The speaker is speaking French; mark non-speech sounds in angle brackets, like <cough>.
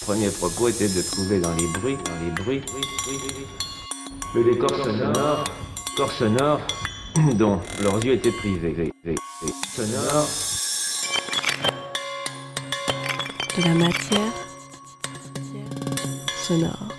premier propos était de trouver dans les bruits, dans les bruits, le décor sonore, corps sonore <coughs> dont leurs yeux étaient privés. Sonore. De la matière sonore.